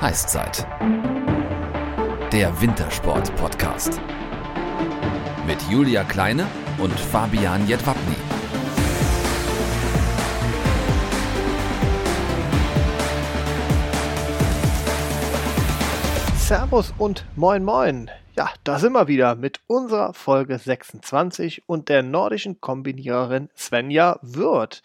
Heißzeit. Der Wintersport-Podcast. Mit Julia Kleine und Fabian Jedwabny. Servus und moin moin. Ja, da sind wir wieder mit unserer Folge 26 und der nordischen Kombiniererin Svenja Wirth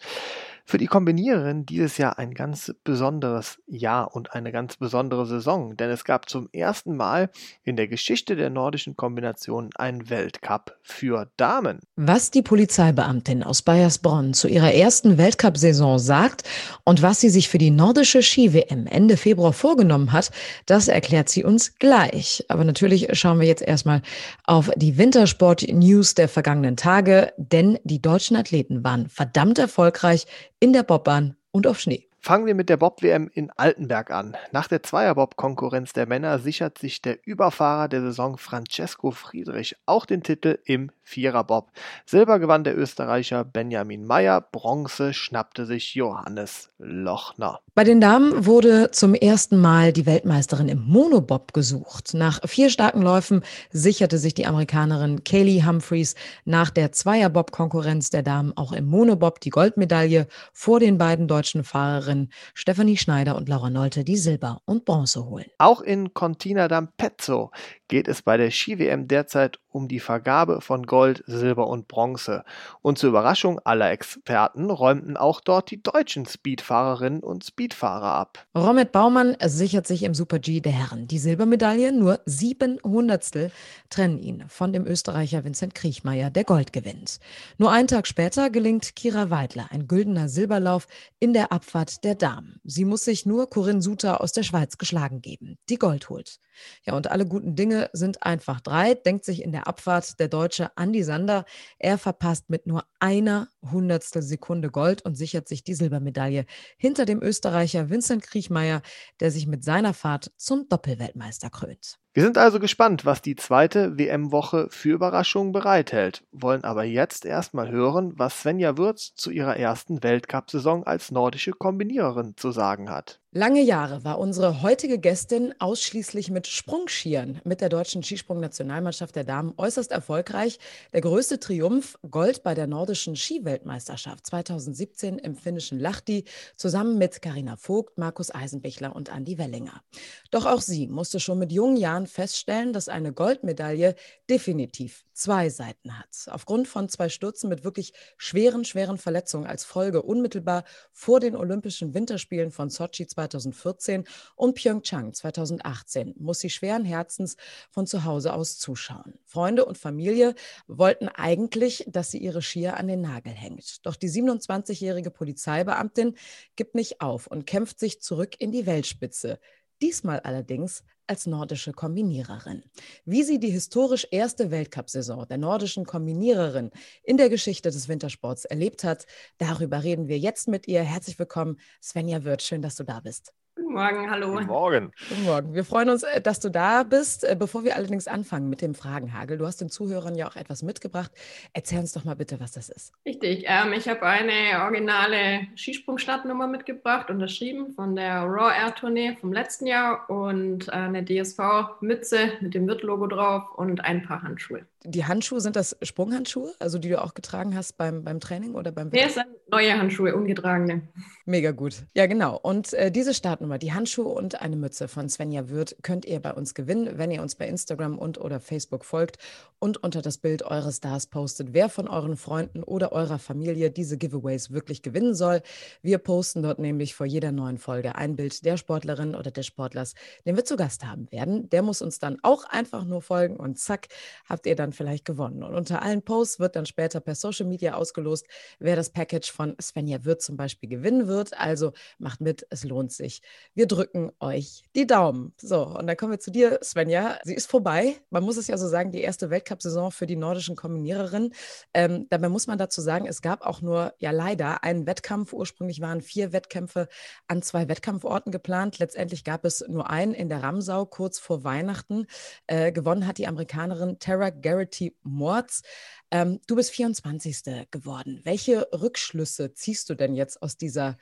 für die Kombiniererin dieses Jahr ein ganz besonderes Jahr und eine ganz besondere Saison, denn es gab zum ersten Mal in der Geschichte der nordischen Kombination einen Weltcup für Damen. Was die Polizeibeamtin aus Bayersbronn zu ihrer ersten Weltcup-Saison sagt und was sie sich für die nordische Ski-WM Ende Februar vorgenommen hat, das erklärt sie uns gleich. Aber natürlich schauen wir jetzt erstmal auf die Wintersport-News der vergangenen Tage, denn die deutschen Athleten waren verdammt erfolgreich in der Bobbahn und auf Schnee. Fangen wir mit der Bob-WM in Altenberg an. Nach der Zweierbob-Konkurrenz der Männer sichert sich der Überfahrer der Saison Francesco Friedrich auch den Titel im Viererbob. Silber gewann der Österreicher Benjamin Meyer, Bronze schnappte sich Johannes Lochner. Bei den Damen wurde zum ersten Mal die Weltmeisterin im Monobob gesucht. Nach vier starken Läufen sicherte sich die Amerikanerin Kaylee Humphreys nach der Zweierbob-Konkurrenz der Damen auch im Monobob die Goldmedaille vor den beiden deutschen Fahrerinnen Stephanie Schneider und Laura Nolte, die Silber und Bronze holen. Auch in Cortina d'Ampezzo geht es bei der Ski-WM derzeit um die Vergabe von Gold, Silber und Bronze. Und zur Überraschung aller Experten räumten auch dort die deutschen Speedfahrerinnen und Speedfahrer ab. Romet Baumann sichert sich im Super-G der Herren die Silbermedaille. Nur sieben Hundertstel trennen ihn von dem Österreicher Vincent Kriechmeier, der Gold gewinnt. Nur einen Tag später gelingt Kira Weidler ein güldener Silberlauf in der Abfahrt der Damen. Sie muss sich nur Corinne Suter aus der Schweiz geschlagen geben, die Gold holt. Ja, und alle guten Dinge sind einfach drei, denkt sich in der Abfahrt der Deutsche Andi Sander. Er verpasst mit nur einer Hundertstel Sekunde Gold und sichert sich die Silbermedaille hinter dem Österreicher Vincent Kriechmeier, der sich mit seiner Fahrt zum Doppelweltmeister krönt. Wir sind also gespannt, was die zweite WM-Woche für Überraschungen bereithält, wollen aber jetzt erstmal hören, was Svenja Würz zu ihrer ersten Weltcup-Saison als nordische Kombiniererin zu sagen hat. Lange Jahre war unsere heutige Gästin ausschließlich mit Sprungschieren mit der deutschen Skisprung-Nationalmannschaft der Damen äußerst erfolgreich. Der größte Triumph Gold bei der nordischen Skiweltmeisterschaft 2017 im finnischen Lahti zusammen mit Karina Vogt, Markus Eisenbichler und Andi Wellinger. Doch auch sie musste schon mit jungen Jahren feststellen, dass eine Goldmedaille definitiv zwei Seiten hat. Aufgrund von zwei Stürzen mit wirklich schweren, schweren Verletzungen als Folge unmittelbar vor den Olympischen Winterspielen von Sochi 2020 2014 und Pyeongchang 2018 muss sie schweren Herzens von zu Hause aus zuschauen. Freunde und Familie wollten eigentlich, dass sie ihre Skier an den Nagel hängt. Doch die 27-jährige Polizeibeamtin gibt nicht auf und kämpft sich zurück in die Weltspitze. Diesmal allerdings als nordische Kombiniererin. Wie sie die historisch erste Weltcup-Saison der nordischen Kombiniererin in der Geschichte des Wintersports erlebt hat, darüber reden wir jetzt mit ihr. Herzlich willkommen, Svenja Wirth. Schön, dass du da bist. Guten Morgen, hallo. Guten Morgen. Guten Morgen. Wir freuen uns, äh, dass du da bist. Äh, bevor wir allerdings anfangen mit dem Fragenhagel, du hast den Zuhörern ja auch etwas mitgebracht. Erzähl uns doch mal bitte, was das ist. Richtig. Ähm, ich habe eine originale Skisprung-Startnummer mitgebracht, unterschrieben von der Raw Air Tournee vom letzten Jahr und eine DSV-Mütze mit dem Wirt-Logo drauf und ein paar Handschuhe. Die Handschuhe, sind das Sprunghandschuhe, also die du auch getragen hast beim, beim Training oder beim Nee, es sind neue Handschuhe, ungetragene. Mega gut. Ja, genau. Und äh, diese Startnummer, die Handschuhe und eine Mütze von Svenja Wirth, könnt ihr bei uns gewinnen, wenn ihr uns bei Instagram und oder Facebook folgt und unter das Bild eures Stars postet, wer von euren Freunden oder eurer Familie diese Giveaways wirklich gewinnen soll. Wir posten dort nämlich vor jeder neuen Folge ein Bild der Sportlerin oder des Sportlers, den wir zu Gast haben werden. Der muss uns dann auch einfach nur folgen und zack, habt ihr dann vielleicht gewonnen. Und unter allen Posts wird dann später per Social Media ausgelost, wer das Package von Svenja Wirth zum Beispiel gewinnen wird. Also macht mit, es lohnt sich. Wir drücken euch die Daumen. So, und dann kommen wir zu dir, Svenja. Sie ist vorbei. Man muss es ja so sagen, die erste Weltcup-Saison für die nordischen Kombiniererinnen. Ähm, dabei muss man dazu sagen, es gab auch nur, ja leider, einen Wettkampf. Ursprünglich waren vier Wettkämpfe an zwei Wettkampforten geplant. Letztendlich gab es nur einen in der Ramsau kurz vor Weihnachten. Äh, gewonnen hat die Amerikanerin Tara Garrity Mords. Ähm, du bist 24. geworden. Welche Rückschlüsse ziehst du denn jetzt aus dieser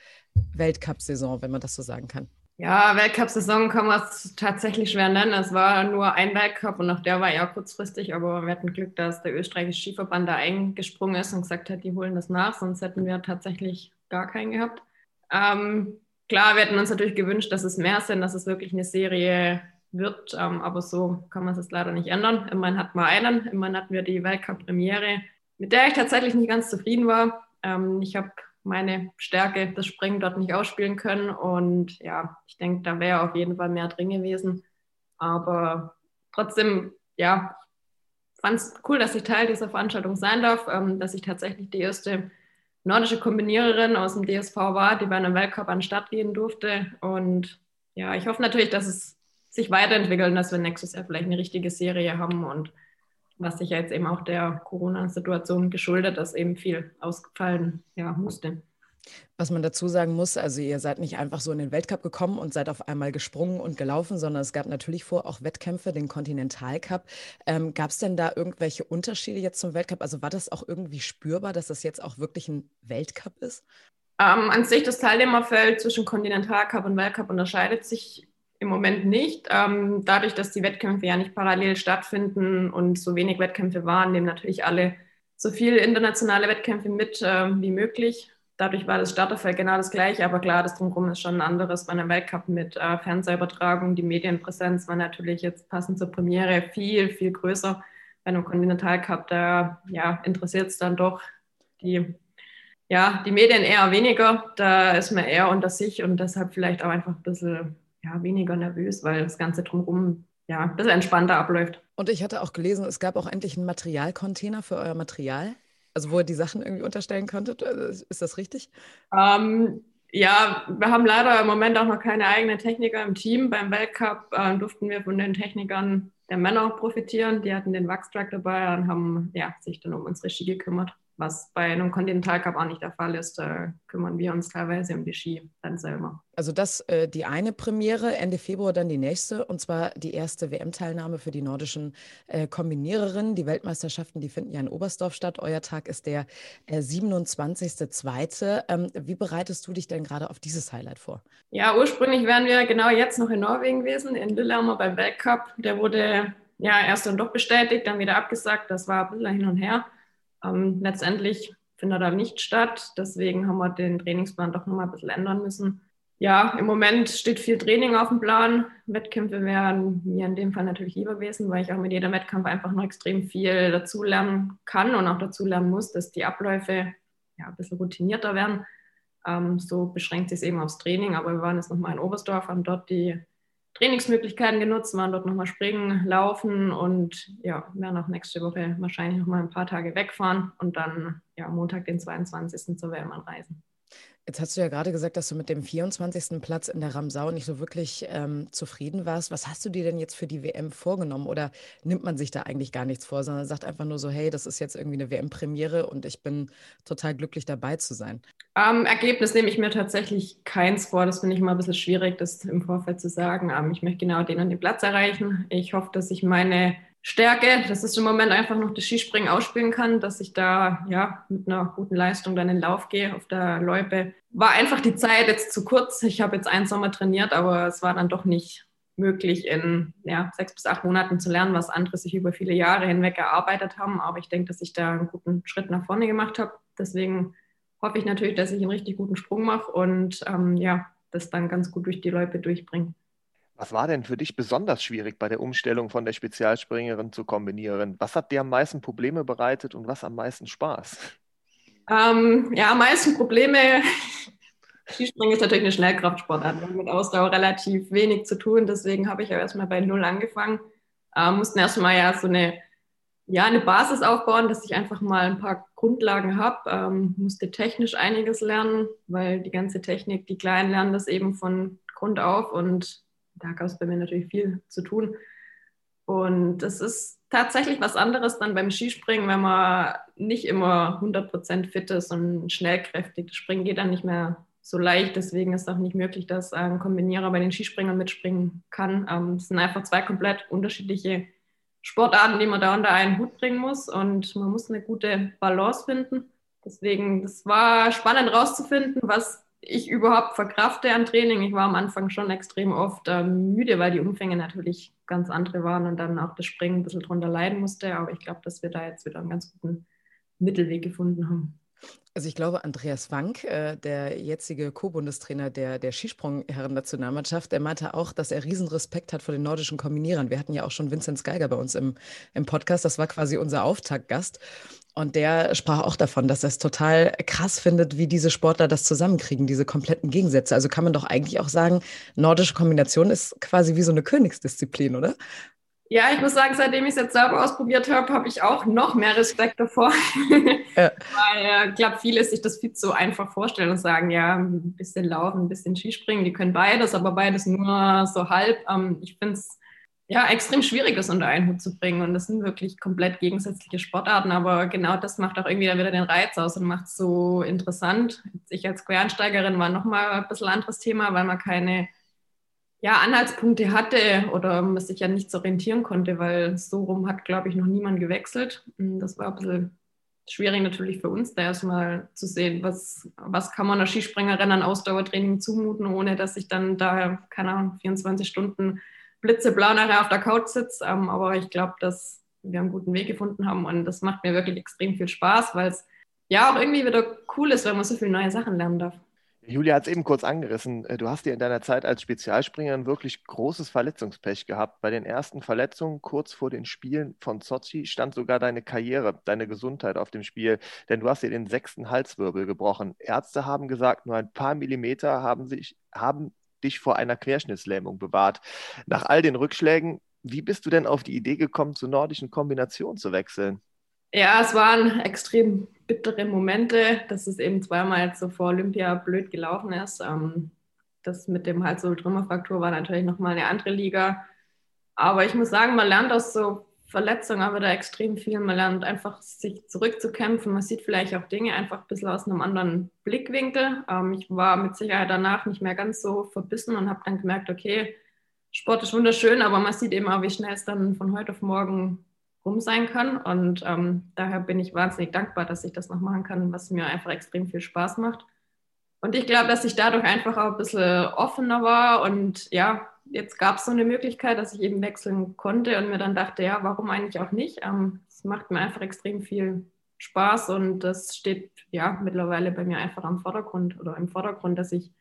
Weltcup-Saison, wenn man das so sagen kann? Ja, Weltcup-Saison kann man es tatsächlich schwer nennen. Es war nur ein Weltcup und auch der war ja kurzfristig, aber wir hatten Glück, dass der österreichische Skiverband da eingesprungen ist und gesagt hat, die holen das nach, sonst hätten wir tatsächlich gar keinen gehabt. Ähm, klar, wir hätten uns natürlich gewünscht, dass es mehr sind, dass es wirklich eine Serie wird, ähm, aber so kann man es leider nicht ändern. Immerhin hatten wir einen, immerhin hatten wir die Weltcup-Premiere, mit der ich tatsächlich nicht ganz zufrieden war. Ähm, ich habe meine Stärke, das Springen dort nicht ausspielen können. Und ja, ich denke, da wäre auf jeden Fall mehr drin gewesen. Aber trotzdem, ja, fand es cool, dass ich Teil dieser Veranstaltung sein darf, ähm, dass ich tatsächlich die erste nordische Kombiniererin aus dem DSV war, die bei einem Weltcup an den Start gehen durfte. Und ja, ich hoffe natürlich, dass es sich weiterentwickelt und dass wir nächstes Jahr vielleicht eine richtige Serie haben und was sich ja jetzt eben auch der Corona-Situation geschuldet, dass eben viel ausgefallen ja, musste. Was man dazu sagen muss, also ihr seid nicht einfach so in den Weltcup gekommen und seid auf einmal gesprungen und gelaufen, sondern es gab natürlich vor auch Wettkämpfe, den Kontinentalcup. Ähm, gab es denn da irgendwelche Unterschiede jetzt zum Weltcup? Also war das auch irgendwie spürbar, dass das jetzt auch wirklich ein Weltcup ist? Ähm, an sich das Teilnehmerfeld zwischen Kontinentalcup und Weltcup unterscheidet sich im Moment nicht. Ähm, dadurch, dass die Wettkämpfe ja nicht parallel stattfinden und so wenig Wettkämpfe waren, nehmen natürlich alle so viele internationale Wettkämpfe mit äh, wie möglich. Dadurch war das Starterfeld genau das gleiche, aber klar, das Drumherum ist schon ein anderes bei einem Weltcup mit äh, Fernsehübertragung. Die Medienpräsenz war natürlich jetzt passend zur Premiere viel, viel größer. Bei einem Kontinentalcup, da ja, interessiert es dann doch die, ja, die Medien eher weniger. Da ist man eher unter sich und deshalb vielleicht auch einfach ein bisschen ja, weniger nervös, weil das Ganze drumherum ja, ein bisschen entspannter abläuft. Und ich hatte auch gelesen, es gab auch endlich einen Materialcontainer für euer Material. Also wo ihr die Sachen irgendwie unterstellen konntet. Also, ist das richtig? Ähm, ja, wir haben leider im Moment auch noch keine eigenen Techniker im Team. Beim Weltcup äh, durften wir von den Technikern der Männer profitieren. Die hatten den Wachstruck dabei und haben ja, sich dann um unsere Ski gekümmert was bei einem Continental Cup auch nicht der Fall ist. Da kümmern wir uns teilweise um die Ski dann selber. Also das äh, die eine Premiere, Ende Februar dann die nächste und zwar die erste WM-Teilnahme für die nordischen äh, Kombiniererinnen. Die Weltmeisterschaften, die finden ja in Oberstdorf statt. Euer Tag ist der äh, 27.02. Ähm, wie bereitest du dich denn gerade auf dieses Highlight vor? Ja, ursprünglich wären wir genau jetzt noch in Norwegen gewesen, in Lillehammer beim Weltcup. Der wurde ja erst dann doch bestätigt, dann wieder abgesagt. Das war ein bisschen hin und her. Ähm, letztendlich findet er nicht statt. Deswegen haben wir den Trainingsplan doch nochmal ein bisschen ändern müssen. Ja, im Moment steht viel Training auf dem Plan. Wettkämpfe wären mir in dem Fall natürlich lieber gewesen, weil ich auch mit jedem Wettkampf einfach noch extrem viel dazulernen kann und auch dazulernen muss, dass die Abläufe ja, ein bisschen routinierter werden. Ähm, so beschränkt sich es eben aufs Training. Aber wir waren jetzt nochmal in Oberstdorf, haben dort die Trainingsmöglichkeiten genutzt, waren dort nochmal springen, laufen und ja, werden auch nächste Woche wahrscheinlich nochmal ein paar Tage wegfahren und dann ja, Montag, den 22. zur WM anreisen. Jetzt hast du ja gerade gesagt, dass du mit dem 24. Platz in der Ramsau nicht so wirklich ähm, zufrieden warst. Was hast du dir denn jetzt für die WM vorgenommen? Oder nimmt man sich da eigentlich gar nichts vor, sondern sagt einfach nur so, hey, das ist jetzt irgendwie eine WM-Premiere und ich bin total glücklich dabei zu sein? Ähm, Ergebnis nehme ich mir tatsächlich keins vor. Das finde ich immer ein bisschen schwierig, das im Vorfeld zu sagen. Ähm, ich möchte genau den und den Platz erreichen. Ich hoffe, dass ich meine Stärke, dass es im Moment einfach noch das Skispringen ausspielen kann, dass ich da ja mit einer guten Leistung dann in den Lauf gehe auf der Loipe. War einfach die Zeit jetzt zu kurz. Ich habe jetzt einen Sommer trainiert, aber es war dann doch nicht möglich, in ja, sechs bis acht Monaten zu lernen, was andere sich über viele Jahre hinweg erarbeitet haben. Aber ich denke, dass ich da einen guten Schritt nach vorne gemacht habe. Deswegen hoffe ich natürlich, dass ich einen richtig guten Sprung mache und ähm, ja, das dann ganz gut durch die Loipe durchbringe. Was war denn für dich besonders schwierig bei der Umstellung von der Spezialspringerin zur Kombiniererin? Was hat dir am meisten Probleme bereitet und was am meisten Spaß? Ähm, ja, am meisten Probleme. Skispringen ist natürlich eine Schnellkraftsportart. Mit Ausdauer relativ wenig zu tun. Deswegen habe ich ja erstmal bei Null angefangen. Ähm, mussten erstmal ja so eine, ja, eine Basis aufbauen, dass ich einfach mal ein paar Grundlagen habe. Ähm, musste technisch einiges lernen, weil die ganze Technik, die Kleinen lernen das eben von Grund auf und da gab es bei mir natürlich viel zu tun. Und es ist tatsächlich was anderes dann beim Skispringen, wenn man nicht immer 100% fit ist und schnellkräftig. Das Springen geht dann nicht mehr so leicht. Deswegen ist es auch nicht möglich, dass ein Kombinierer bei den Skispringern mitspringen kann. Ähm, es sind einfach zwei komplett unterschiedliche Sportarten, die man da unter einen Hut bringen muss. Und man muss eine gute Balance finden. Deswegen, das war spannend rauszufinden, was ich überhaupt verkrafte an Training. Ich war am Anfang schon extrem oft äh, müde, weil die Umfänge natürlich ganz andere waren und dann auch das Springen ein bisschen drunter leiden musste. Aber ich glaube, dass wir da jetzt wieder einen ganz guten Mittelweg gefunden haben. Also ich glaube, Andreas Wank, äh, der jetzige Co-Bundestrainer der, der Skisprung-Herren-Nationalmannschaft, der meinte auch, dass er riesen Respekt hat vor den nordischen Kombinierern. Wir hatten ja auch schon Vincent Geiger bei uns im, im Podcast. Das war quasi unser Auftaktgast. Und der sprach auch davon, dass er es total krass findet, wie diese Sportler das zusammenkriegen, diese kompletten Gegensätze. Also kann man doch eigentlich auch sagen, nordische Kombination ist quasi wie so eine Königsdisziplin, oder? Ja, ich muss sagen, seitdem ich es jetzt selber ausprobiert habe, habe ich auch noch mehr Respekt davor. Ja. Weil äh, ich glaube, viele sich das viel zu einfach vorstellen und sagen, ja, ein bisschen Laufen, ein bisschen Skispringen, die können beides, aber beides nur so halb. Ähm, ich finde es ja extrem schwierig, das unter einen Hut zu bringen. Und das sind wirklich komplett gegensätzliche Sportarten, aber genau das macht auch irgendwie dann wieder den Reiz aus und macht es so interessant. Ich als Quereinsteigerin war nochmal ein bisschen anderes Thema, weil man keine ja, Anhaltspunkte hatte oder man sich ja nichts orientieren konnte, weil so rum hat, glaube ich, noch niemand gewechselt. Das war ein bisschen schwierig natürlich für uns, da erstmal zu sehen, was, was kann man einer Skispringerin an Ausdauertraining zumuten, ohne dass ich dann da, keine Ahnung, 24 Stunden blitzeblau nachher auf der Couch sitze. Ähm, aber ich glaube, dass wir einen guten Weg gefunden haben und das macht mir wirklich extrem viel Spaß, weil es ja auch irgendwie wieder cool ist, wenn man so viele neue Sachen lernen darf. Julia hat es eben kurz angerissen. Äh, du hast ja in deiner Zeit als Spezialspringerin wirklich großes Verletzungspech gehabt. Bei den ersten Verletzungen kurz vor den Spielen von Sochi stand sogar deine Karriere, deine Gesundheit auf dem Spiel, denn du hast dir den sechsten Halswirbel gebrochen. Ärzte haben gesagt, nur ein paar Millimeter haben, sich, haben dich vor einer Querschnittslähmung bewahrt. Nach all den Rückschlägen, wie bist du denn auf die Idee gekommen, zur nordischen Kombination zu wechseln? Ja, es waren extrem bittere Momente, dass es eben zweimal so vor Olympia blöd gelaufen ist. Ähm, das mit dem Hals- und Trümmerfraktur war natürlich nochmal eine andere Liga. Aber ich muss sagen, man lernt aus so Verletzungen aber da extrem viel. Man lernt einfach, sich zurückzukämpfen. Man sieht vielleicht auch Dinge einfach ein bisschen aus einem anderen Blickwinkel. Ähm, ich war mit Sicherheit danach nicht mehr ganz so verbissen und habe dann gemerkt, okay, Sport ist wunderschön, aber man sieht eben auch, wie schnell es dann von heute auf morgen rum sein kann. Und ähm, daher bin ich wahnsinnig dankbar, dass ich das noch machen kann, was mir einfach extrem viel Spaß macht. Und ich glaube, dass ich dadurch einfach auch ein bisschen offener war. Und ja, jetzt gab es so eine Möglichkeit, dass ich eben wechseln konnte und mir dann dachte, ja, warum eigentlich auch nicht? Ähm, es ähm, macht mir einfach extrem viel Spaß und das steht ja mittlerweile bei mir einfach am Vordergrund oder im Vordergrund, dass ich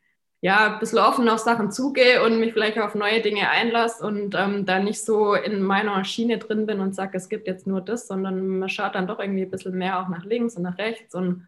ja, ein bisschen offen auf Sachen zugehe und mich vielleicht auf neue Dinge einlasse und ähm, da nicht so in meiner Schiene drin bin und sage, es gibt jetzt nur das, sondern man schaut dann doch irgendwie ein bisschen mehr auch nach links und nach rechts. Und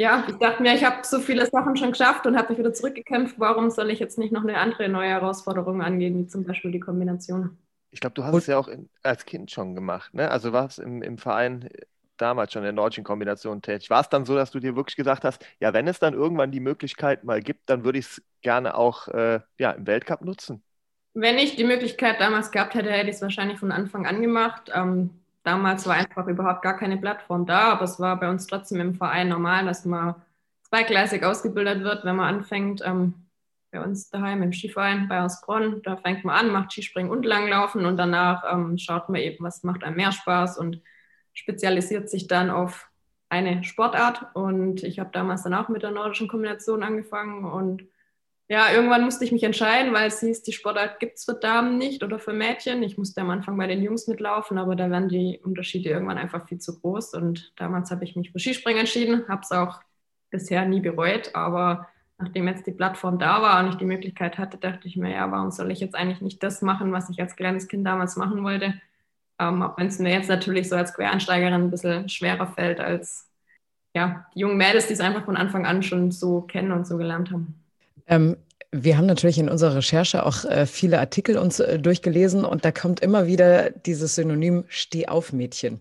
ja, ich dachte mir, ich habe so viele Sachen schon geschafft und habe mich wieder zurückgekämpft. Warum soll ich jetzt nicht noch eine andere neue Herausforderung angehen, wie zum Beispiel die Kombination? Ich glaube, du hast und, es ja auch in, als Kind schon gemacht, ne? Also warst im, im Verein damals schon in der deutschen Kombination tätig. War es dann so, dass du dir wirklich gesagt hast, ja, wenn es dann irgendwann die Möglichkeit mal gibt, dann würde ich es gerne auch äh, ja, im Weltcup nutzen? Wenn ich die Möglichkeit damals gehabt hätte, hätte ich es wahrscheinlich von Anfang an gemacht. Ähm, damals war einfach überhaupt gar keine Plattform da, aber es war bei uns trotzdem im Verein normal, dass man zweigleisig ausgebildet wird, wenn man anfängt. Ähm, bei uns daheim im Skiverein bei Ausbronn, da fängt man an, macht Skispringen und Langlaufen und danach ähm, schaut man eben, was macht einem mehr Spaß und spezialisiert sich dann auf eine Sportart. Und ich habe damals dann auch mit der nordischen Kombination angefangen. Und ja, irgendwann musste ich mich entscheiden, weil es hieß, die Sportart gibt es für Damen nicht oder für Mädchen. Ich musste am Anfang bei den Jungs mitlaufen, aber da werden die Unterschiede irgendwann einfach viel zu groß. Und damals habe ich mich für Skispringen entschieden, habe es auch bisher nie bereut. Aber nachdem jetzt die Plattform da war und ich die Möglichkeit hatte, dachte ich mir, ja, warum soll ich jetzt eigentlich nicht das machen, was ich als kleines Kind damals machen wollte? Ähm, auch wenn es mir jetzt natürlich so als Quereinsteigerin ein bisschen schwerer fällt als ja, die jungen Mädels, die es einfach von Anfang an schon so kennen und so gelernt haben. Ähm, wir haben natürlich in unserer Recherche auch äh, viele Artikel uns äh, durchgelesen und da kommt immer wieder dieses Synonym Steh auf Mädchen.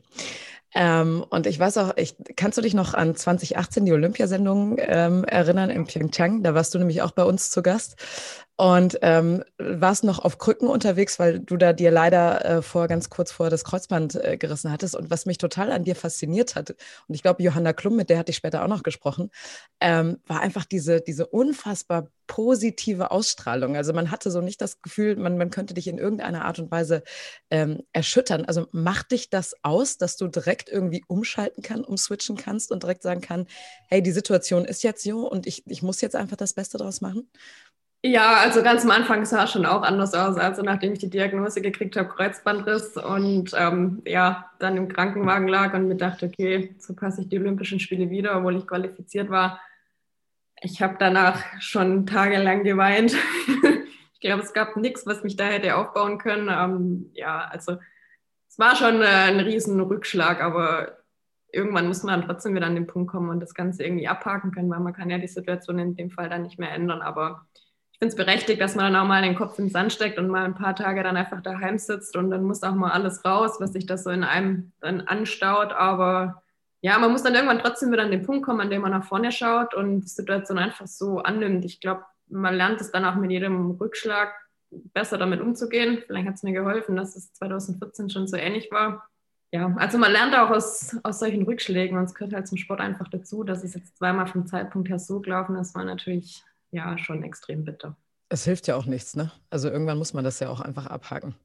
Ähm, und ich weiß auch, ich, kannst du dich noch an 2018 die Olympiasendung ähm, erinnern in Pyeongchang? Da warst du nämlich auch bei uns zu Gast. Und ähm, warst noch auf Krücken unterwegs, weil du da dir leider äh, vor ganz kurz vor das Kreuzband äh, gerissen hattest. Und was mich total an dir fasziniert hat, und ich glaube, Johanna Klum, mit der hatte ich später auch noch gesprochen, ähm, war einfach diese, diese unfassbar positive Ausstrahlung. Also man hatte so nicht das Gefühl, man, man könnte dich in irgendeiner Art und Weise ähm, erschüttern. Also macht dich das aus, dass du direkt irgendwie umschalten kannst, umswitchen kannst und direkt sagen kann, hey, die Situation ist jetzt so und ich, ich muss jetzt einfach das Beste draus machen? Ja, also ganz am Anfang sah es schon auch anders aus. Also nachdem ich die Diagnose gekriegt habe, Kreuzbandriss und ähm, ja, dann im Krankenwagen lag und mir dachte, okay, so passe ich die Olympischen Spiele wieder, obwohl ich qualifiziert war. Ich habe danach schon tagelang geweint. ich glaube, es gab nichts, was mich da hätte aufbauen können. Ähm, ja, also es war schon äh, ein riesen Rückschlag, aber irgendwann muss man trotzdem wieder an den Punkt kommen und das Ganze irgendwie abhaken können, weil man kann ja die Situation in dem Fall dann nicht mehr ändern. Aber finde es berechtigt, dass man dann auch mal den Kopf in den Sand steckt und mal ein paar Tage dann einfach daheim sitzt und dann muss auch mal alles raus, was sich das so in einem dann anstaut. Aber ja, man muss dann irgendwann trotzdem wieder an den Punkt kommen, an dem man nach vorne schaut und die Situation einfach so annimmt. Ich glaube, man lernt es dann auch mit jedem Rückschlag besser damit umzugehen. Vielleicht hat es mir geholfen, dass es 2014 schon so ähnlich war. Ja, also man lernt auch aus, aus solchen Rückschlägen und es gehört halt zum Sport einfach dazu, dass es jetzt zweimal vom Zeitpunkt her so gelaufen ist, war natürlich ja schon extrem bitter. Es hilft ja auch nichts, ne? Also irgendwann muss man das ja auch einfach abhaken.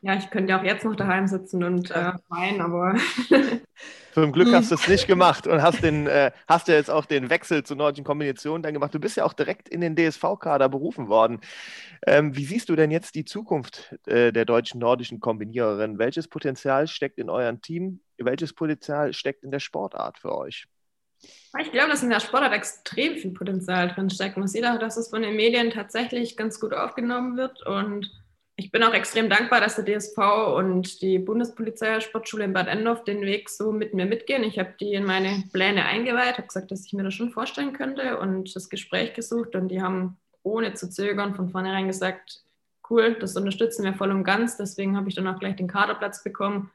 Ja, ich könnte ja auch jetzt noch daheim sitzen und äh, weinen, aber. Zum Glück hast du es nicht gemacht und hast, den, äh, hast ja jetzt auch den Wechsel zur nordischen Kombination dann gemacht. Du bist ja auch direkt in den DSV-Kader berufen worden. Ähm, wie siehst du denn jetzt die Zukunft äh, der deutschen nordischen Kombiniererin? Welches Potenzial steckt in eurem Team? Welches Potenzial steckt in der Sportart für euch? Ich glaube, dass in der Sportart extrem viel Potenzial drin steckt. Man sieht auch, dass es von den Medien tatsächlich ganz gut aufgenommen wird. Und ich bin auch extrem dankbar, dass der DSV und die Bundespolizei Sportschule in Bad Endorf den Weg so mit mir mitgehen. Ich habe die in meine Pläne eingeweiht, habe gesagt, dass ich mir das schon vorstellen könnte und das Gespräch gesucht. Und die haben ohne zu zögern von vornherein gesagt, cool, das unterstützen wir voll und ganz. Deswegen habe ich dann auch gleich den Kaderplatz bekommen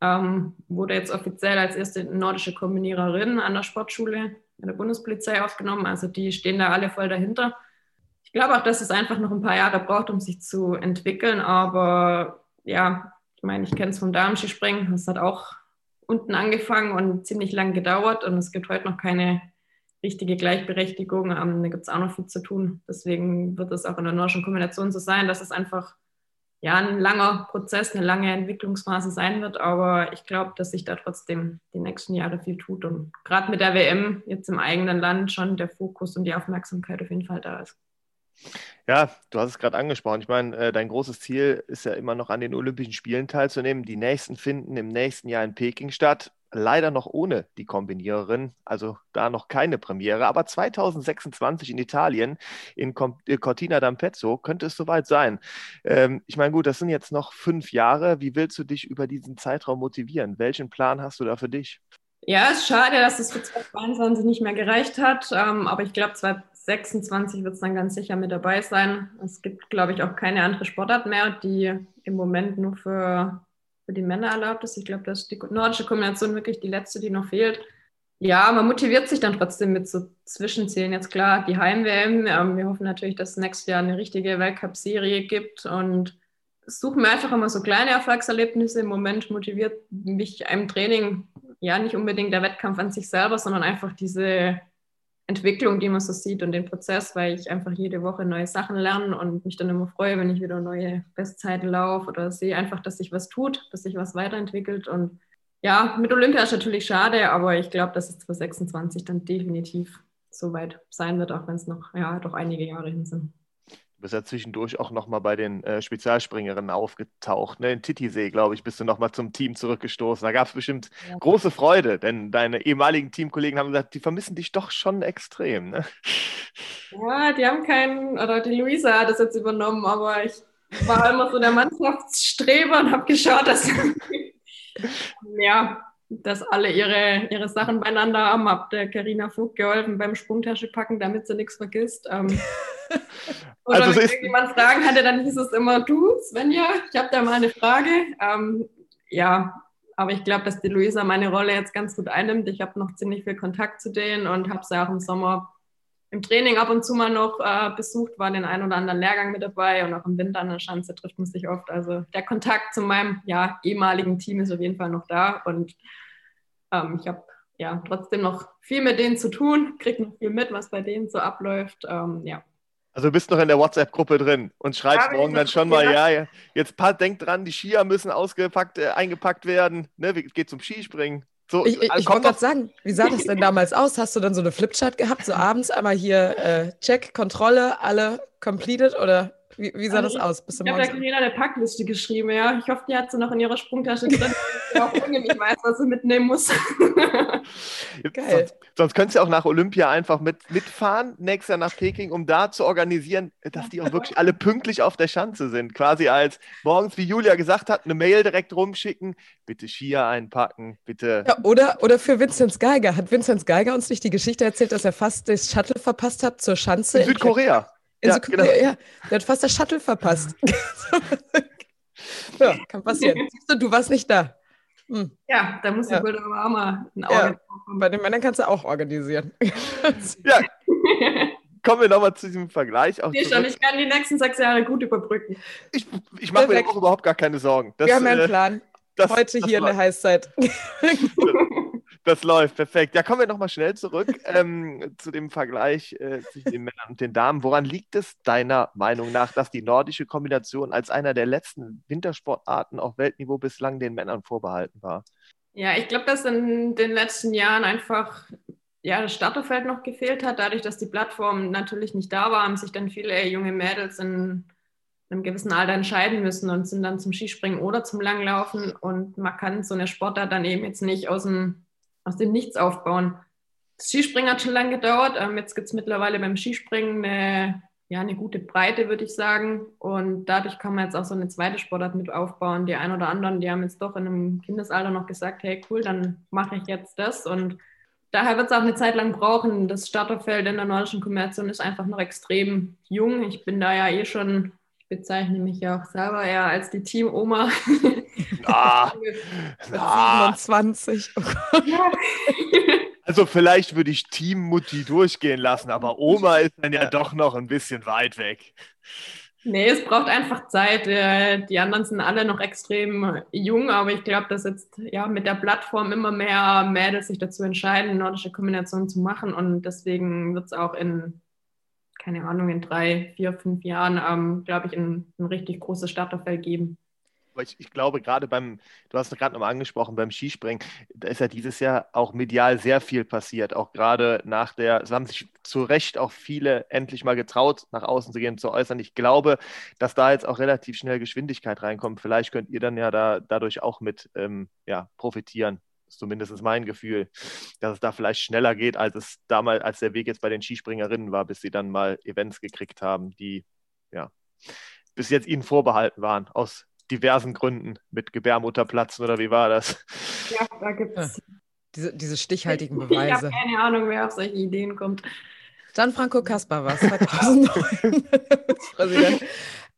ähm, wurde jetzt offiziell als erste nordische Kombiniererin an der Sportschule der Bundespolizei aufgenommen. Also die stehen da alle voll dahinter. Ich glaube auch, dass es einfach noch ein paar Jahre braucht, um sich zu entwickeln. Aber ja, ich meine, ich kenne es vom Damenskispringen. Das hat auch unten angefangen und ziemlich lang gedauert. Und es gibt heute noch keine richtige Gleichberechtigung. Ähm, da gibt es auch noch viel zu tun. Deswegen wird es auch in der nordischen Kombination so sein, dass es einfach ja, ein langer Prozess, eine lange Entwicklungsphase sein wird. Aber ich glaube, dass sich da trotzdem die nächsten Jahre viel tut. Und gerade mit der WM jetzt im eigenen Land schon der Fokus und die Aufmerksamkeit auf jeden Fall da ist. Ja, du hast es gerade angesprochen. Ich meine, äh, dein großes Ziel ist ja immer noch an den Olympischen Spielen teilzunehmen. Die nächsten finden im nächsten Jahr in Peking statt leider noch ohne die Kombiniererin, also da noch keine Premiere. Aber 2026 in Italien, in äh, Cortina d'Ampezzo, könnte es soweit sein. Ähm, ich meine, gut, das sind jetzt noch fünf Jahre. Wie willst du dich über diesen Zeitraum motivieren? Welchen Plan hast du da für dich? Ja, es ist schade, dass es für 2022 nicht mehr gereicht hat. Ähm, aber ich glaube, 2026 wird es dann ganz sicher mit dabei sein. Es gibt, glaube ich, auch keine andere Sportart mehr, die im Moment nur für für die Männer erlaubt ist. Ich glaube, das ist die nordische Kombination wirklich die letzte, die noch fehlt. Ja, man motiviert sich dann trotzdem mit so Zwischenzielen. Jetzt klar, die Heim-WM. Ähm, wir hoffen natürlich, dass es nächstes Jahr eine richtige Weltcup-Serie gibt und suchen mir einfach immer so kleine Erfolgserlebnisse. Im Moment motiviert mich einem Training ja nicht unbedingt der Wettkampf an sich selber, sondern einfach diese Entwicklung, die man so sieht und den Prozess, weil ich einfach jede Woche neue Sachen lerne und mich dann immer freue, wenn ich wieder neue Bestzeiten laufe oder sehe einfach, dass sich was tut, dass sich was weiterentwickelt. Und ja, mit Olympia ist natürlich schade, aber ich glaube, dass es 2026 dann definitiv so weit sein wird, auch wenn es noch ja, doch einige Jahre hin sind. Du bist ja zwischendurch auch nochmal bei den äh, Spezialspringerinnen aufgetaucht. Ne? In Titisee, glaube ich, bist du nochmal zum Team zurückgestoßen. Da gab es bestimmt ja. große Freude, denn deine ehemaligen Teamkollegen haben gesagt, die vermissen dich doch schon extrem. Ne? Ja, die haben keinen, oder die Luisa hat das jetzt übernommen, aber ich war immer so der Mannschaftsstreber und habe geschaut, dass ja, dass alle ihre, ihre Sachen beieinander haben. Hab der Karina Vogt geholfen beim Sprungtasche packen, damit sie nichts vergisst. Ähm, oder also wenn irgendjemand Fragen hatte, dann hieß es immer, du, Svenja, ich habe da mal eine Frage. Ähm, ja, aber ich glaube, dass die Luisa meine Rolle jetzt ganz gut einnimmt. Ich habe noch ziemlich viel Kontakt zu denen und habe sie auch im Sommer im Training ab und zu mal noch äh, besucht, war den einen oder anderen Lehrgang mit dabei und auch im Winter an der Schanze trifft man sich oft. Also der Kontakt zu meinem ja, ehemaligen Team ist auf jeden Fall noch da und ähm, ich habe ja trotzdem noch viel mit denen zu tun, kriege noch viel mit, was bei denen so abläuft. Ähm, ja. Also du bist noch in der WhatsApp-Gruppe drin und schreibst morgen dann schon mal, ja, ja, jetzt denk dran, die Skier müssen ausgepackt, äh, eingepackt werden, ne, geht zum Skispringen. So, ich ich, ich wollte gerade sagen, wie sah das denn damals aus? Hast du dann so eine Flipchart gehabt, so abends einmal hier äh, Check, Kontrolle, alle completed oder wie, wie sah das aus? Bist ich habe der Carina eine Packliste geschrieben, ja. Ich hoffe, die hat sie noch in ihrer Sprungtasche drin, auch irgendwie weiß, was sie mitnehmen muss. Geil. Sonst, sonst könntest du auch nach Olympia einfach mit, mitfahren, nächstes Jahr nach Peking, um da zu organisieren, dass die auch wirklich alle pünktlich auf der Schanze sind. Quasi als morgens, wie Julia gesagt hat, eine Mail direkt rumschicken, bitte Skier einpacken, bitte. Ja, oder, oder für Vinzenz Geiger. Hat Vinzenz Geiger uns nicht die Geschichte erzählt, dass er fast das Shuttle verpasst hat zur Schanze? In Südkorea. Ja, genau. ja, der hat fast das Shuttle verpasst. ja, kann passieren. Siehst du, du warst nicht da. Hm. Ja, da muss ich ja. wohl aber auch mal ein Auge ja, Bei den Männern kannst du auch organisieren. ja. Kommen wir nochmal zu diesem Vergleich. Auch schon, ich kann die nächsten sechs Jahre gut überbrücken. Ich, ich mache mir auch überhaupt gar keine Sorgen. Das, wir haben einen äh, Plan. Das, Heute hier in der Heißzeit. Das läuft, perfekt. Ja, kommen wir nochmal schnell zurück ähm, zu dem Vergleich äh, zwischen den Männern und den Damen. Woran liegt es deiner Meinung nach, dass die nordische Kombination als einer der letzten Wintersportarten auf Weltniveau bislang den Männern vorbehalten war? Ja, ich glaube, dass in den letzten Jahren einfach ja, das Starterfeld noch gefehlt hat. Dadurch, dass die Plattform natürlich nicht da war, haben sich dann viele junge Mädels in einem gewissen Alter entscheiden müssen und sind dann zum Skispringen oder zum Langlaufen. Und man kann so eine Sportart dann eben jetzt nicht aus dem aus dem Nichts aufbauen. Das Skispringen hat schon lange gedauert. Ähm, jetzt gibt es mittlerweile beim Skispringen eine, ja, eine gute Breite, würde ich sagen. Und dadurch kann man jetzt auch so eine zweite Sportart mit aufbauen. Die ein oder anderen, die haben jetzt doch in einem Kindesalter noch gesagt, hey cool, dann mache ich jetzt das. Und daher wird es auch eine Zeit lang brauchen. Das Starterfeld in der nordischen Kombination ist einfach noch extrem jung. Ich bin da ja eh schon, ich bezeichne mich ja auch selber eher als die Team-Oma. Ah, ah. 27. Oh also vielleicht würde ich Team Mutti durchgehen lassen, aber Oma ist dann ja doch noch ein bisschen weit weg. Nee, es braucht einfach Zeit. Äh, die anderen sind alle noch extrem jung, aber ich glaube, dass jetzt ja mit der Plattform immer mehr Mädels sich dazu entscheiden, eine nordische Kombination zu machen und deswegen wird es auch in, keine Ahnung, in drei, vier, fünf Jahren, ähm, glaube ich, ein, ein richtig großes Starterfeld geben ich, ich glaube, gerade beim, du hast es gerade nochmal angesprochen, beim Skispringen, da ist ja dieses Jahr auch medial sehr viel passiert. Auch gerade nach der, es haben sich zu Recht auch viele endlich mal getraut, nach außen zu gehen, zu äußern. Ich glaube, dass da jetzt auch relativ schnell Geschwindigkeit reinkommt. Vielleicht könnt ihr dann ja da, dadurch auch mit ähm, ja, profitieren. Ist zumindest mein Gefühl, dass es da vielleicht schneller geht, als es damals, als der Weg jetzt bei den Skispringerinnen war, bis sie dann mal Events gekriegt haben, die ja bis jetzt ihnen vorbehalten waren, aus diversen Gründen mit Gebärmutterplatzen oder wie war das? Ja, da gibt es. Ja, diese, diese stichhaltigen Beweise. Ich habe keine Ahnung, wer auf solche Ideen kommt. Gianfranco Kaspar war es 2009 Präsident.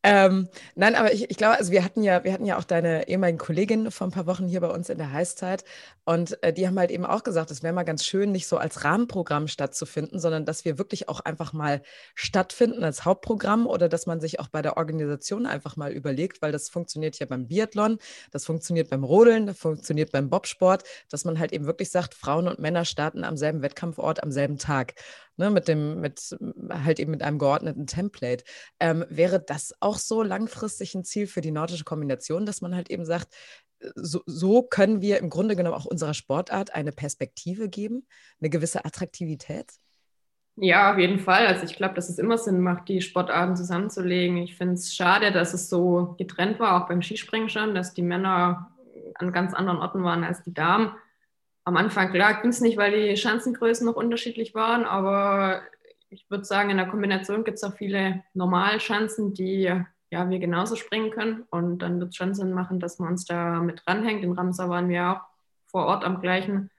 Ähm, nein, aber ich, ich glaube, also wir hatten ja, wir hatten ja auch deine ehemaligen Kollegin vor ein paar Wochen hier bei uns in der Heißzeit. Und äh, die haben halt eben auch gesagt, es wäre mal ganz schön, nicht so als Rahmenprogramm stattzufinden, sondern dass wir wirklich auch einfach mal stattfinden als Hauptprogramm oder dass man sich auch bei der Organisation einfach mal überlegt, weil das funktioniert ja beim Biathlon, das funktioniert beim Rodeln, das funktioniert beim Bobsport, dass man halt eben wirklich sagt, Frauen und Männer starten am selben Wettkampfort am selben Tag ne, mit dem, mit halt eben mit einem geordneten Template. Ähm, wäre das auch so langfristig ein Ziel für die nordische Kombination, dass man halt eben sagt, so, so können wir im Grunde genommen auch unserer Sportart eine Perspektive geben, eine gewisse Attraktivität? Ja, auf jeden Fall. Also ich glaube, dass es immer Sinn macht, die Sportarten zusammenzulegen. Ich finde es schade, dass es so getrennt war, auch beim Skispringen schon, dass die Männer an ganz anderen Orten waren als die Damen am Anfang, klar, ging es nicht, weil die Schanzengrößen noch unterschiedlich waren, aber ich würde sagen, in der Kombination gibt es auch viele Normalschanzen, die ja, wir genauso springen können. Und dann wird es schon Sinn machen, dass man uns da mit dranhängt. In Ramsar waren wir auch vor Ort am gleichen,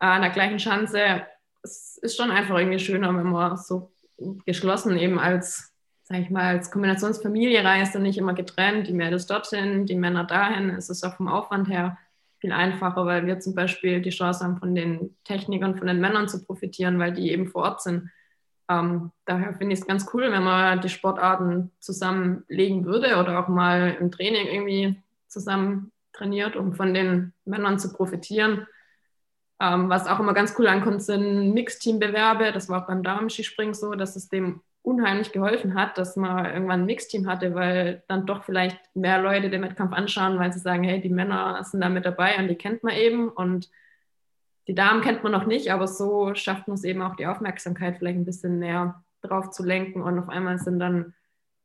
äh, an der gleichen Schanze. Es ist schon einfach irgendwie schöner, wenn man so geschlossen eben als, sag ich mal, als Kombinationsfamilie reist und nicht immer getrennt, die Mädels dorthin, die Männer dahin. Es ist auch vom Aufwand her viel einfacher, weil wir zum Beispiel die Chance haben, von den Technikern, von den Männern zu profitieren, weil die eben vor Ort sind. Ähm, daher finde ich es ganz cool, wenn man die Sportarten zusammenlegen würde oder auch mal im Training irgendwie zusammen trainiert, um von den Männern zu profitieren. Ähm, was auch immer ganz cool ankommt, sind Mixteam-Bewerbe. Das war auch beim Damen-Skispringen so, dass es dem unheimlich geholfen hat, dass man irgendwann ein Mixteam hatte, weil dann doch vielleicht mehr Leute den Wettkampf anschauen, weil sie sagen, hey, die Männer sind da mit dabei und die kennt man eben und die Damen kennt man noch nicht, aber so schafft man es eben auch die Aufmerksamkeit vielleicht ein bisschen mehr drauf zu lenken und auf einmal sind dann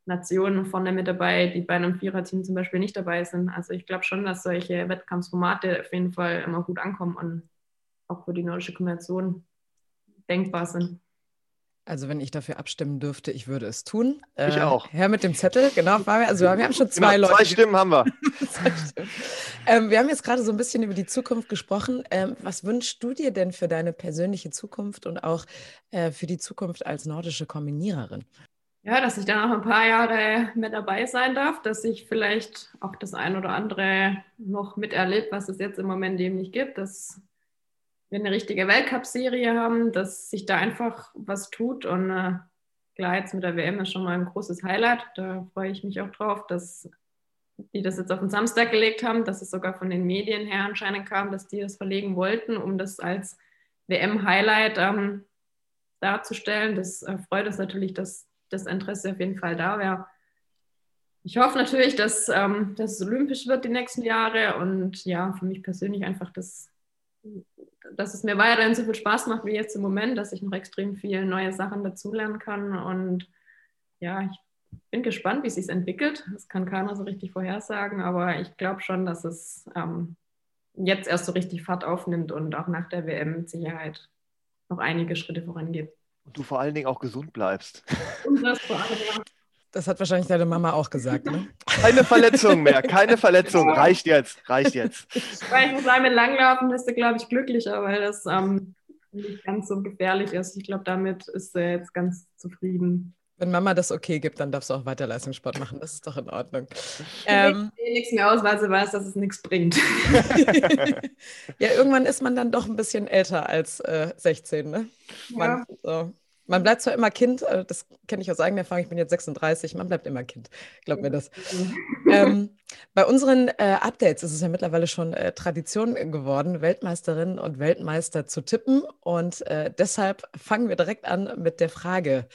Nationen vorne mit dabei, die bei einem Viererteam zum Beispiel nicht dabei sind. Also ich glaube schon, dass solche Wettkampfsformate auf jeden Fall immer gut ankommen und auch für die nordische Kombination denkbar sind. Also wenn ich dafür abstimmen dürfte, ich würde es tun. Ich äh, auch. Herr mit dem Zettel, genau. Also wir haben schon zwei genau, Leute. Zwei Stimmen haben wir. ähm, wir haben jetzt gerade so ein bisschen über die Zukunft gesprochen. Ähm, was wünschst du dir denn für deine persönliche Zukunft und auch äh, für die Zukunft als nordische Kombiniererin? Ja, dass ich dann auch ein paar Jahre mit dabei sein darf, dass ich vielleicht auch das ein oder andere noch miterlebe, was es jetzt im Moment eben nicht gibt, dass wir eine richtige Weltcup-Serie haben, dass sich da einfach was tut. Und äh, klar, jetzt mit der WM ist schon mal ein großes Highlight. Da freue ich mich auch drauf, dass die das jetzt auf den Samstag gelegt haben, dass es sogar von den Medien her anscheinend kam, dass die das verlegen wollten, um das als WM-Highlight ähm, darzustellen. Das äh, freut uns natürlich, dass das Interesse auf jeden Fall da wäre. Ich hoffe natürlich, dass, ähm, dass es olympisch wird die nächsten Jahre und ja, für mich persönlich einfach das dass es mir weiterhin so viel Spaß macht wie jetzt im Moment, dass ich noch extrem viele neue Sachen dazulernen kann. Und ja, ich bin gespannt, wie es sich entwickelt. Das kann keiner so richtig vorhersagen, aber ich glaube schon, dass es ähm, jetzt erst so richtig Fahrt aufnimmt und auch nach der WM mit Sicherheit noch einige Schritte vorangeht. Und du vor allen Dingen auch gesund bleibst. Und das vor allem, ja. Das hat wahrscheinlich deine Mama auch gesagt, ne? Keine Verletzung mehr, keine Verletzung. Reicht jetzt, reicht jetzt. Weil ich muss sagen, mit Langlaufen bist du, glaube ich, glücklicher, weil das ähm, nicht ganz so gefährlich ist. Ich glaube, damit ist er jetzt ganz zufrieden. Wenn Mama das okay gibt, dann darfst du auch weiter Leistungssport machen. Das ist doch in Ordnung. Ähm, ich nichts mehr aus, weil sie weiß, dass es nichts bringt. ja, irgendwann ist man dann doch ein bisschen älter als äh, 16, ne? Man, ja. so. Man bleibt zwar immer Kind, äh, das kenne ich aus eigener Erfahrung, ich bin jetzt 36, man bleibt immer Kind, glaub mir das. ähm, bei unseren äh, Updates ist es ja mittlerweile schon äh, Tradition geworden, Weltmeisterinnen und Weltmeister zu tippen. Und äh, deshalb fangen wir direkt an mit der Frage,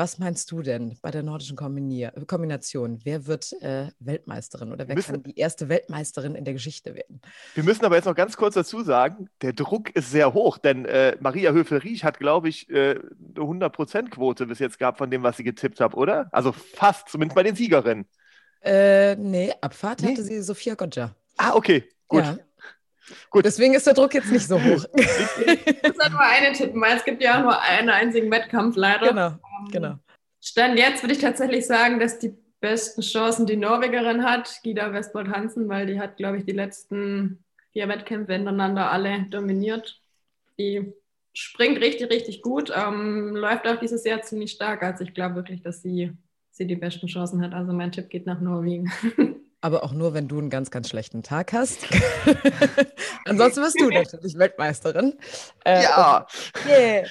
was meinst du denn bei der nordischen Kombinier Kombination? Wer wird äh, Weltmeisterin oder wer müssen, kann die erste Weltmeisterin in der Geschichte werden? Wir müssen aber jetzt noch ganz kurz dazu sagen, der Druck ist sehr hoch, denn äh, Maria Höfel-Riesch hat, glaube ich, äh, eine 100%-Quote bis jetzt gehabt von dem, was sie getippt hat, oder? Also fast, zumindest bei den Siegerinnen. Äh, nee, Abfahrt nee. hatte sie Sophia Goggia. Ah, okay, gut. Ja. Gut. Deswegen ist der Druck jetzt nicht so hoch. ich muss ja nur eine tippen, weil es gibt ja nur einen einzigen Wettkampf leider. Genau, ähm, genau. Stand jetzt würde ich tatsächlich sagen, dass die besten Chancen die Norwegerin hat, Gida Westbold Hansen, weil die hat, glaube ich, die letzten vier Wettkämpfe hintereinander alle dominiert. Die springt richtig, richtig gut, ähm, läuft auch dieses Jahr ziemlich stark. Also ich glaube wirklich, dass sie, sie die besten Chancen hat. Also mein Tipp geht nach Norwegen. aber auch nur, wenn du einen ganz, ganz schlechten Tag hast. Ansonsten wirst du natürlich Weltmeisterin. Äh, ja. Yeah.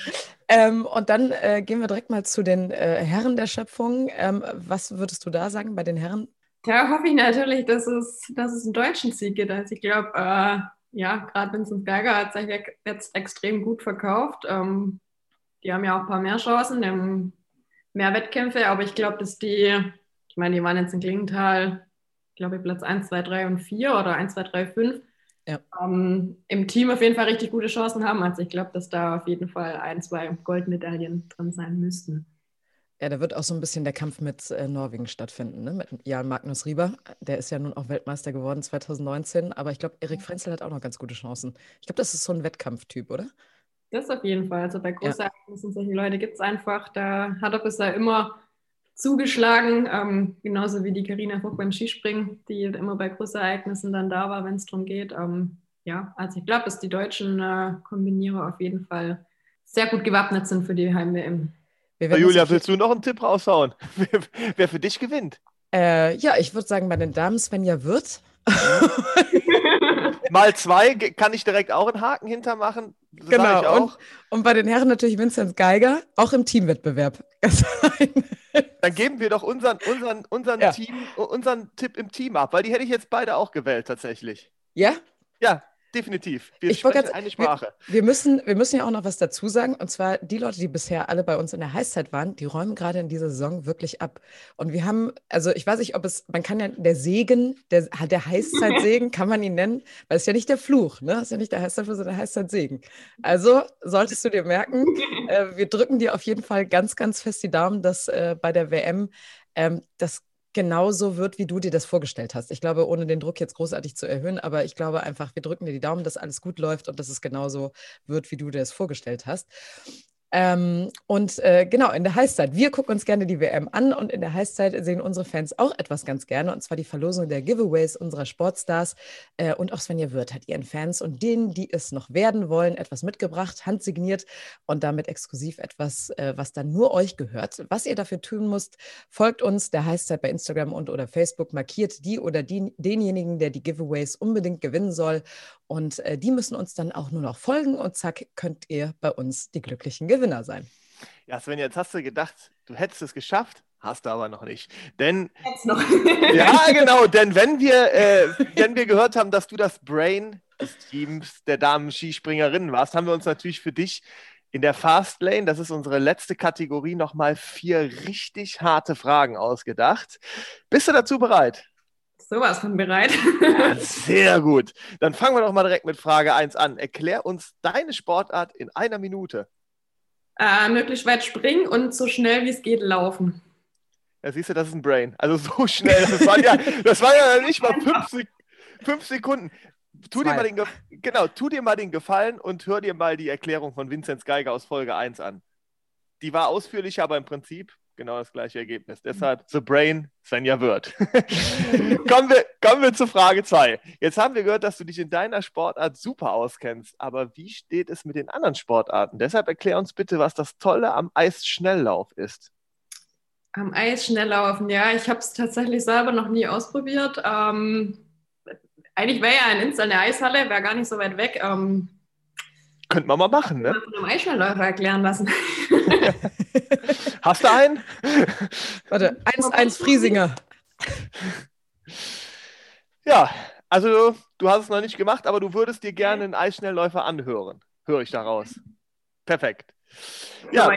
Ähm, und dann äh, gehen wir direkt mal zu den äh, Herren der Schöpfung. Ähm, was würdest du da sagen bei den Herren? Da hoffe ich natürlich, dass es, dass es einen deutschen Sieg gibt. Also ich glaube, äh, ja, gerade Vincent Berger hat sich jetzt extrem gut verkauft. Ähm, die haben ja auch ein paar mehr Chancen, haben mehr Wettkämpfe, aber ich glaube, dass die, ich meine, die waren jetzt in Klingenthal glaube Platz 1, 2, 3 und 4 oder 1, 2, 3, 5. Ja. Ähm, im Team auf jeden Fall richtig gute Chancen haben. Also ich glaube, dass da auf jeden Fall ein, zwei Goldmedaillen drin sein müssten. Ja, da wird auch so ein bisschen der Kampf mit äh, Norwegen stattfinden, ne? mit Jan Magnus Rieber. Der ist ja nun auch Weltmeister geworden 2019, aber ich glaube, Erik Frenzel hat auch noch ganz gute Chancen. Ich glaube, das ist so ein Wettkampftyp, oder? Das auf jeden Fall. Also bei Großereignissen, ja. solche Leute gibt es einfach. Da hat er bisher immer zugeschlagen, ähm, genauso wie die Karina Vogt beim Skispringen, die immer bei Großereignissen dann da war, wenn es darum geht. Ähm, ja, also ich glaube, dass die deutschen äh, Kombinierer auf jeden Fall sehr gut gewappnet sind für die Heim-WM. Julia, willst du noch einen Tipp raushauen? wer, wer für dich gewinnt? Äh, ja, ich würde sagen, bei den Damen Svenja Wirth. Mal zwei kann ich direkt auch einen Haken hintermachen. Das genau. Und, und, bei den Herren natürlich Vincent Geiger, auch im Teamwettbewerb. Dann geben wir doch unseren, unseren, unseren, ja. Team, unseren Tipp im Team ab, weil die hätte ich jetzt beide auch gewählt tatsächlich. Ja? Ja, definitiv. Wir ich sprechen ganz, eine Sprache. Wir, wir, müssen, wir müssen ja auch noch was dazu sagen. Und zwar die Leute, die bisher alle bei uns in der Heißzeit waren, die räumen gerade in dieser Saison wirklich ab. Und wir haben, also ich weiß nicht, ob es, man kann ja der Segen, der, der Heißzeitsegen, kann man ihn nennen, weil es ja nicht der Fluch, ne? Es ist ja nicht der Heißzeitfluch, sondern der Heißzeitsegen. Also solltest du dir merken, äh, wir drücken dir auf jeden Fall ganz, ganz fest die Daumen, dass äh, bei der WM ähm, das genauso wird, wie du dir das vorgestellt hast. Ich glaube, ohne den Druck jetzt großartig zu erhöhen, aber ich glaube einfach, wir drücken dir die Daumen, dass alles gut läuft und dass es genauso wird, wie du dir das vorgestellt hast. Ähm, und äh, genau, in der Heißzeit. Wir gucken uns gerne die WM an und in der Heißzeit sehen unsere Fans auch etwas ganz gerne, und zwar die Verlosung der Giveaways unserer Sportstars. Äh, und auch Svenja Wirth hat ihren Fans und denen, die es noch werden wollen, etwas mitgebracht, handsigniert und damit exklusiv etwas, äh, was dann nur euch gehört. Was ihr dafür tun müsst, folgt uns der Heißzeit bei Instagram und oder Facebook, markiert die oder die, denjenigen, der die Giveaways unbedingt gewinnen soll. Und äh, die müssen uns dann auch nur noch folgen und zack, könnt ihr bei uns die glücklichen Gewinner Gewinner sein. Ja, Sven, jetzt hast du gedacht, du hättest es geschafft. Hast du aber noch nicht. Denn. Jetzt noch. ja, genau. Denn wenn wir, äh, wenn wir gehört haben, dass du das Brain des Teams der Damen-Skispringerinnen warst, haben wir uns natürlich für dich in der Fastlane, das ist unsere letzte Kategorie, nochmal vier richtig harte Fragen ausgedacht. Bist du dazu bereit? Sowas von bereit. Ja, sehr gut. Dann fangen wir doch mal direkt mit Frage 1 an. Erklär uns deine Sportart in einer Minute. Äh, möglichst weit springen und so schnell wie es geht laufen. Ja, siehst du, das ist ein Brain. Also so schnell. Das war ja, das war ja nicht mal fünf, Sek fünf Sekunden. Tu dir, mal den genau, tu dir mal den Gefallen und hör dir mal die Erklärung von Vinzenz Geiger aus Folge 1 an. Die war ausführlicher, aber im Prinzip genau das gleiche Ergebnis. Deshalb The Brain Svenja Wirth. kommen, wir, kommen wir zu Frage 2. Jetzt haben wir gehört, dass du dich in deiner Sportart super auskennst. Aber wie steht es mit den anderen Sportarten? Deshalb erklär uns bitte, was das Tolle am Eisschnelllauf ist. Am Eisschnelllaufen, ja, ich habe es tatsächlich selber noch nie ausprobiert. Ähm, eigentlich wäre ja ein Insta eine Eishalle, wäre gar nicht so weit weg. Ähm, könnte man mal machen, ne? Von einem Eisschnellläufer erklären lassen. Hast du einen? Warte, 1-1 Friesinger. Ja, also du hast es noch nicht gemacht, aber du würdest dir gerne einen Eisschnellläufer anhören. Höre ich daraus. Perfekt. Ja.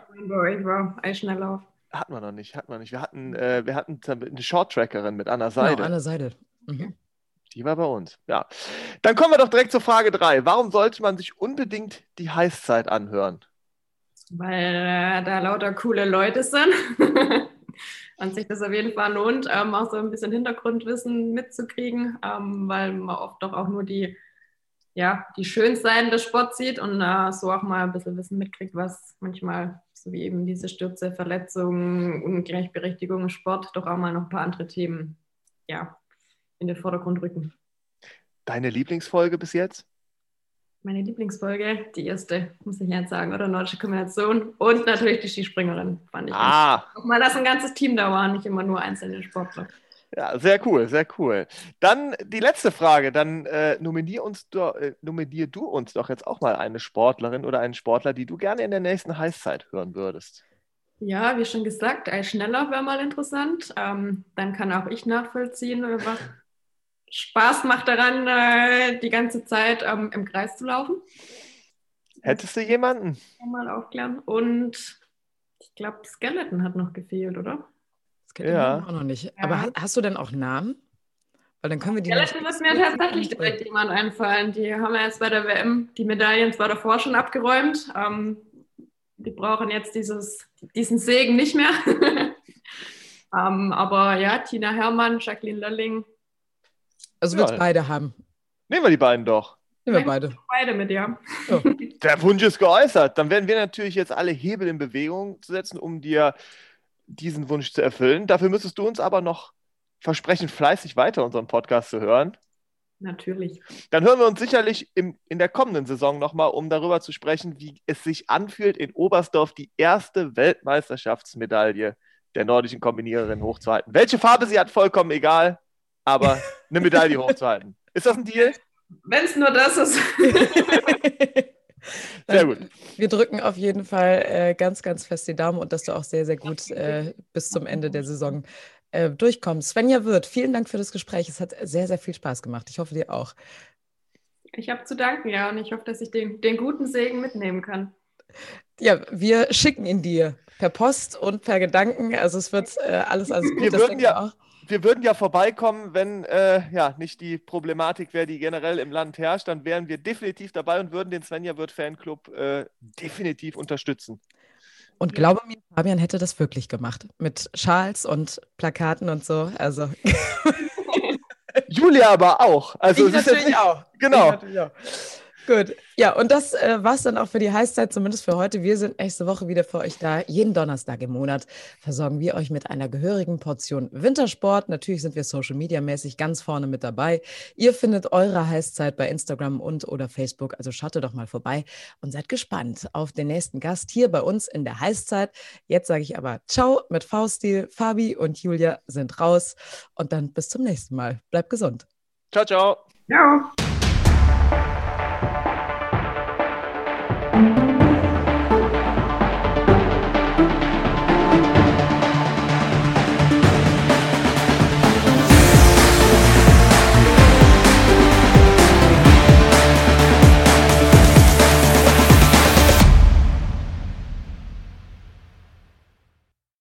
Eisschnelllauf. Hatten wir noch nicht, hatten wir nicht. Wir hatten, äh, wir hatten eine Short-Trackerin mit Anna Seide. Genau, Anna Seide. Mhm. Die war bei uns, ja. Dann kommen wir doch direkt zur Frage 3. Warum sollte man sich unbedingt die Heißzeit anhören? Weil äh, da lauter coole Leute sind und sich das auf jeden Fall lohnt, ähm, auch so ein bisschen Hintergrundwissen mitzukriegen, ähm, weil man oft doch auch nur die, ja, die schönen Seiten des Sports sieht und äh, so auch mal ein bisschen Wissen mitkriegt, was manchmal, so wie eben diese Stürze, Verletzungen, Ungleichberechtigung im Sport, doch auch mal noch ein paar andere Themen ja, in den Vordergrund rücken. Deine Lieblingsfolge bis jetzt? Meine Lieblingsfolge, die erste, muss ich jetzt sagen, oder Nordische Kombination und natürlich die Skispringerin, fand ich. Ah. Mal, dass ein ganzes Team da war, nicht immer nur einzelne Sportler. Ja, sehr cool, sehr cool. Dann die letzte Frage. Dann äh, nominier, uns do, äh, nominier du uns doch jetzt auch mal eine Sportlerin oder einen Sportler, die du gerne in der nächsten Heißzeit hören würdest. Ja, wie schon gesagt, ein schneller wäre mal interessant. Ähm, dann kann auch ich nachvollziehen, was Spaß macht daran, äh, die ganze Zeit ähm, im Kreis zu laufen. Hättest du jemanden? Mal aufklären. Und ich glaube, Skeleton hat noch gefehlt, oder? Skeleton ja. auch noch nicht. Aber ja. hast du denn auch Namen? Weil dann können wir die. Skeleton muss mir tatsächlich direkt jemand einfallen. Die haben ja jetzt bei der WM die Medaillen zwar davor schon abgeräumt. Ähm, die brauchen jetzt dieses, diesen Segen nicht mehr. ähm, aber ja, Tina Herrmann, Jacqueline Lölling, also ja. beide haben. Nehmen wir die beiden doch. Nehmen wir beide. Beide mit, ja. Oh. Der Wunsch ist geäußert. Dann werden wir natürlich jetzt alle Hebel in Bewegung setzen, um dir diesen Wunsch zu erfüllen. Dafür müsstest du uns aber noch versprechen, fleißig weiter unseren Podcast zu hören. Natürlich. Dann hören wir uns sicherlich im, in der kommenden Saison nochmal, um darüber zu sprechen, wie es sich anfühlt, in Oberstdorf die erste Weltmeisterschaftsmedaille der nordischen Kombiniererin hochzuhalten. Welche Farbe sie hat, vollkommen egal. Aber eine Medaille hochzuhalten. Ist das ein Deal? Wenn es nur das ist. Sehr gut. Wir drücken auf jeden Fall äh, ganz, ganz fest die Daumen und dass du auch sehr, sehr gut äh, bis zum Ende der Saison äh, durchkommst. Svenja Wirth, vielen Dank für das Gespräch. Es hat sehr, sehr viel Spaß gemacht. Ich hoffe, dir auch. Ich habe zu danken, ja, und ich hoffe, dass ich den, den guten Segen mitnehmen kann. Ja, wir schicken ihn dir per Post und per Gedanken. Also es wird äh, alles, alles gut. Wir würden ja auch wir würden ja vorbeikommen, wenn äh, ja nicht die Problematik wäre, die generell im Land herrscht, dann wären wir definitiv dabei und würden den Svenja Wirt Fanclub äh, definitiv unterstützen. Und glaube mir, Fabian hätte das wirklich gemacht. Mit Schals und Plakaten und so. Also. Julia aber auch. Also ich natürlich nicht, auch. Genau. Ich natürlich auch. Gut. Ja, und das äh, war es dann auch für die Heißzeit, zumindest für heute. Wir sind nächste Woche wieder für euch da. Jeden Donnerstag im Monat versorgen wir euch mit einer gehörigen Portion Wintersport. Natürlich sind wir Social Media mäßig ganz vorne mit dabei. Ihr findet eure Heißzeit bei Instagram und oder Facebook. Also schaut doch mal vorbei und seid gespannt auf den nächsten Gast hier bei uns in der Heißzeit. Jetzt sage ich aber Ciao mit V-Stil. Fabi und Julia sind raus. Und dann bis zum nächsten Mal. Bleibt gesund. Ciao, ciao. Ciao.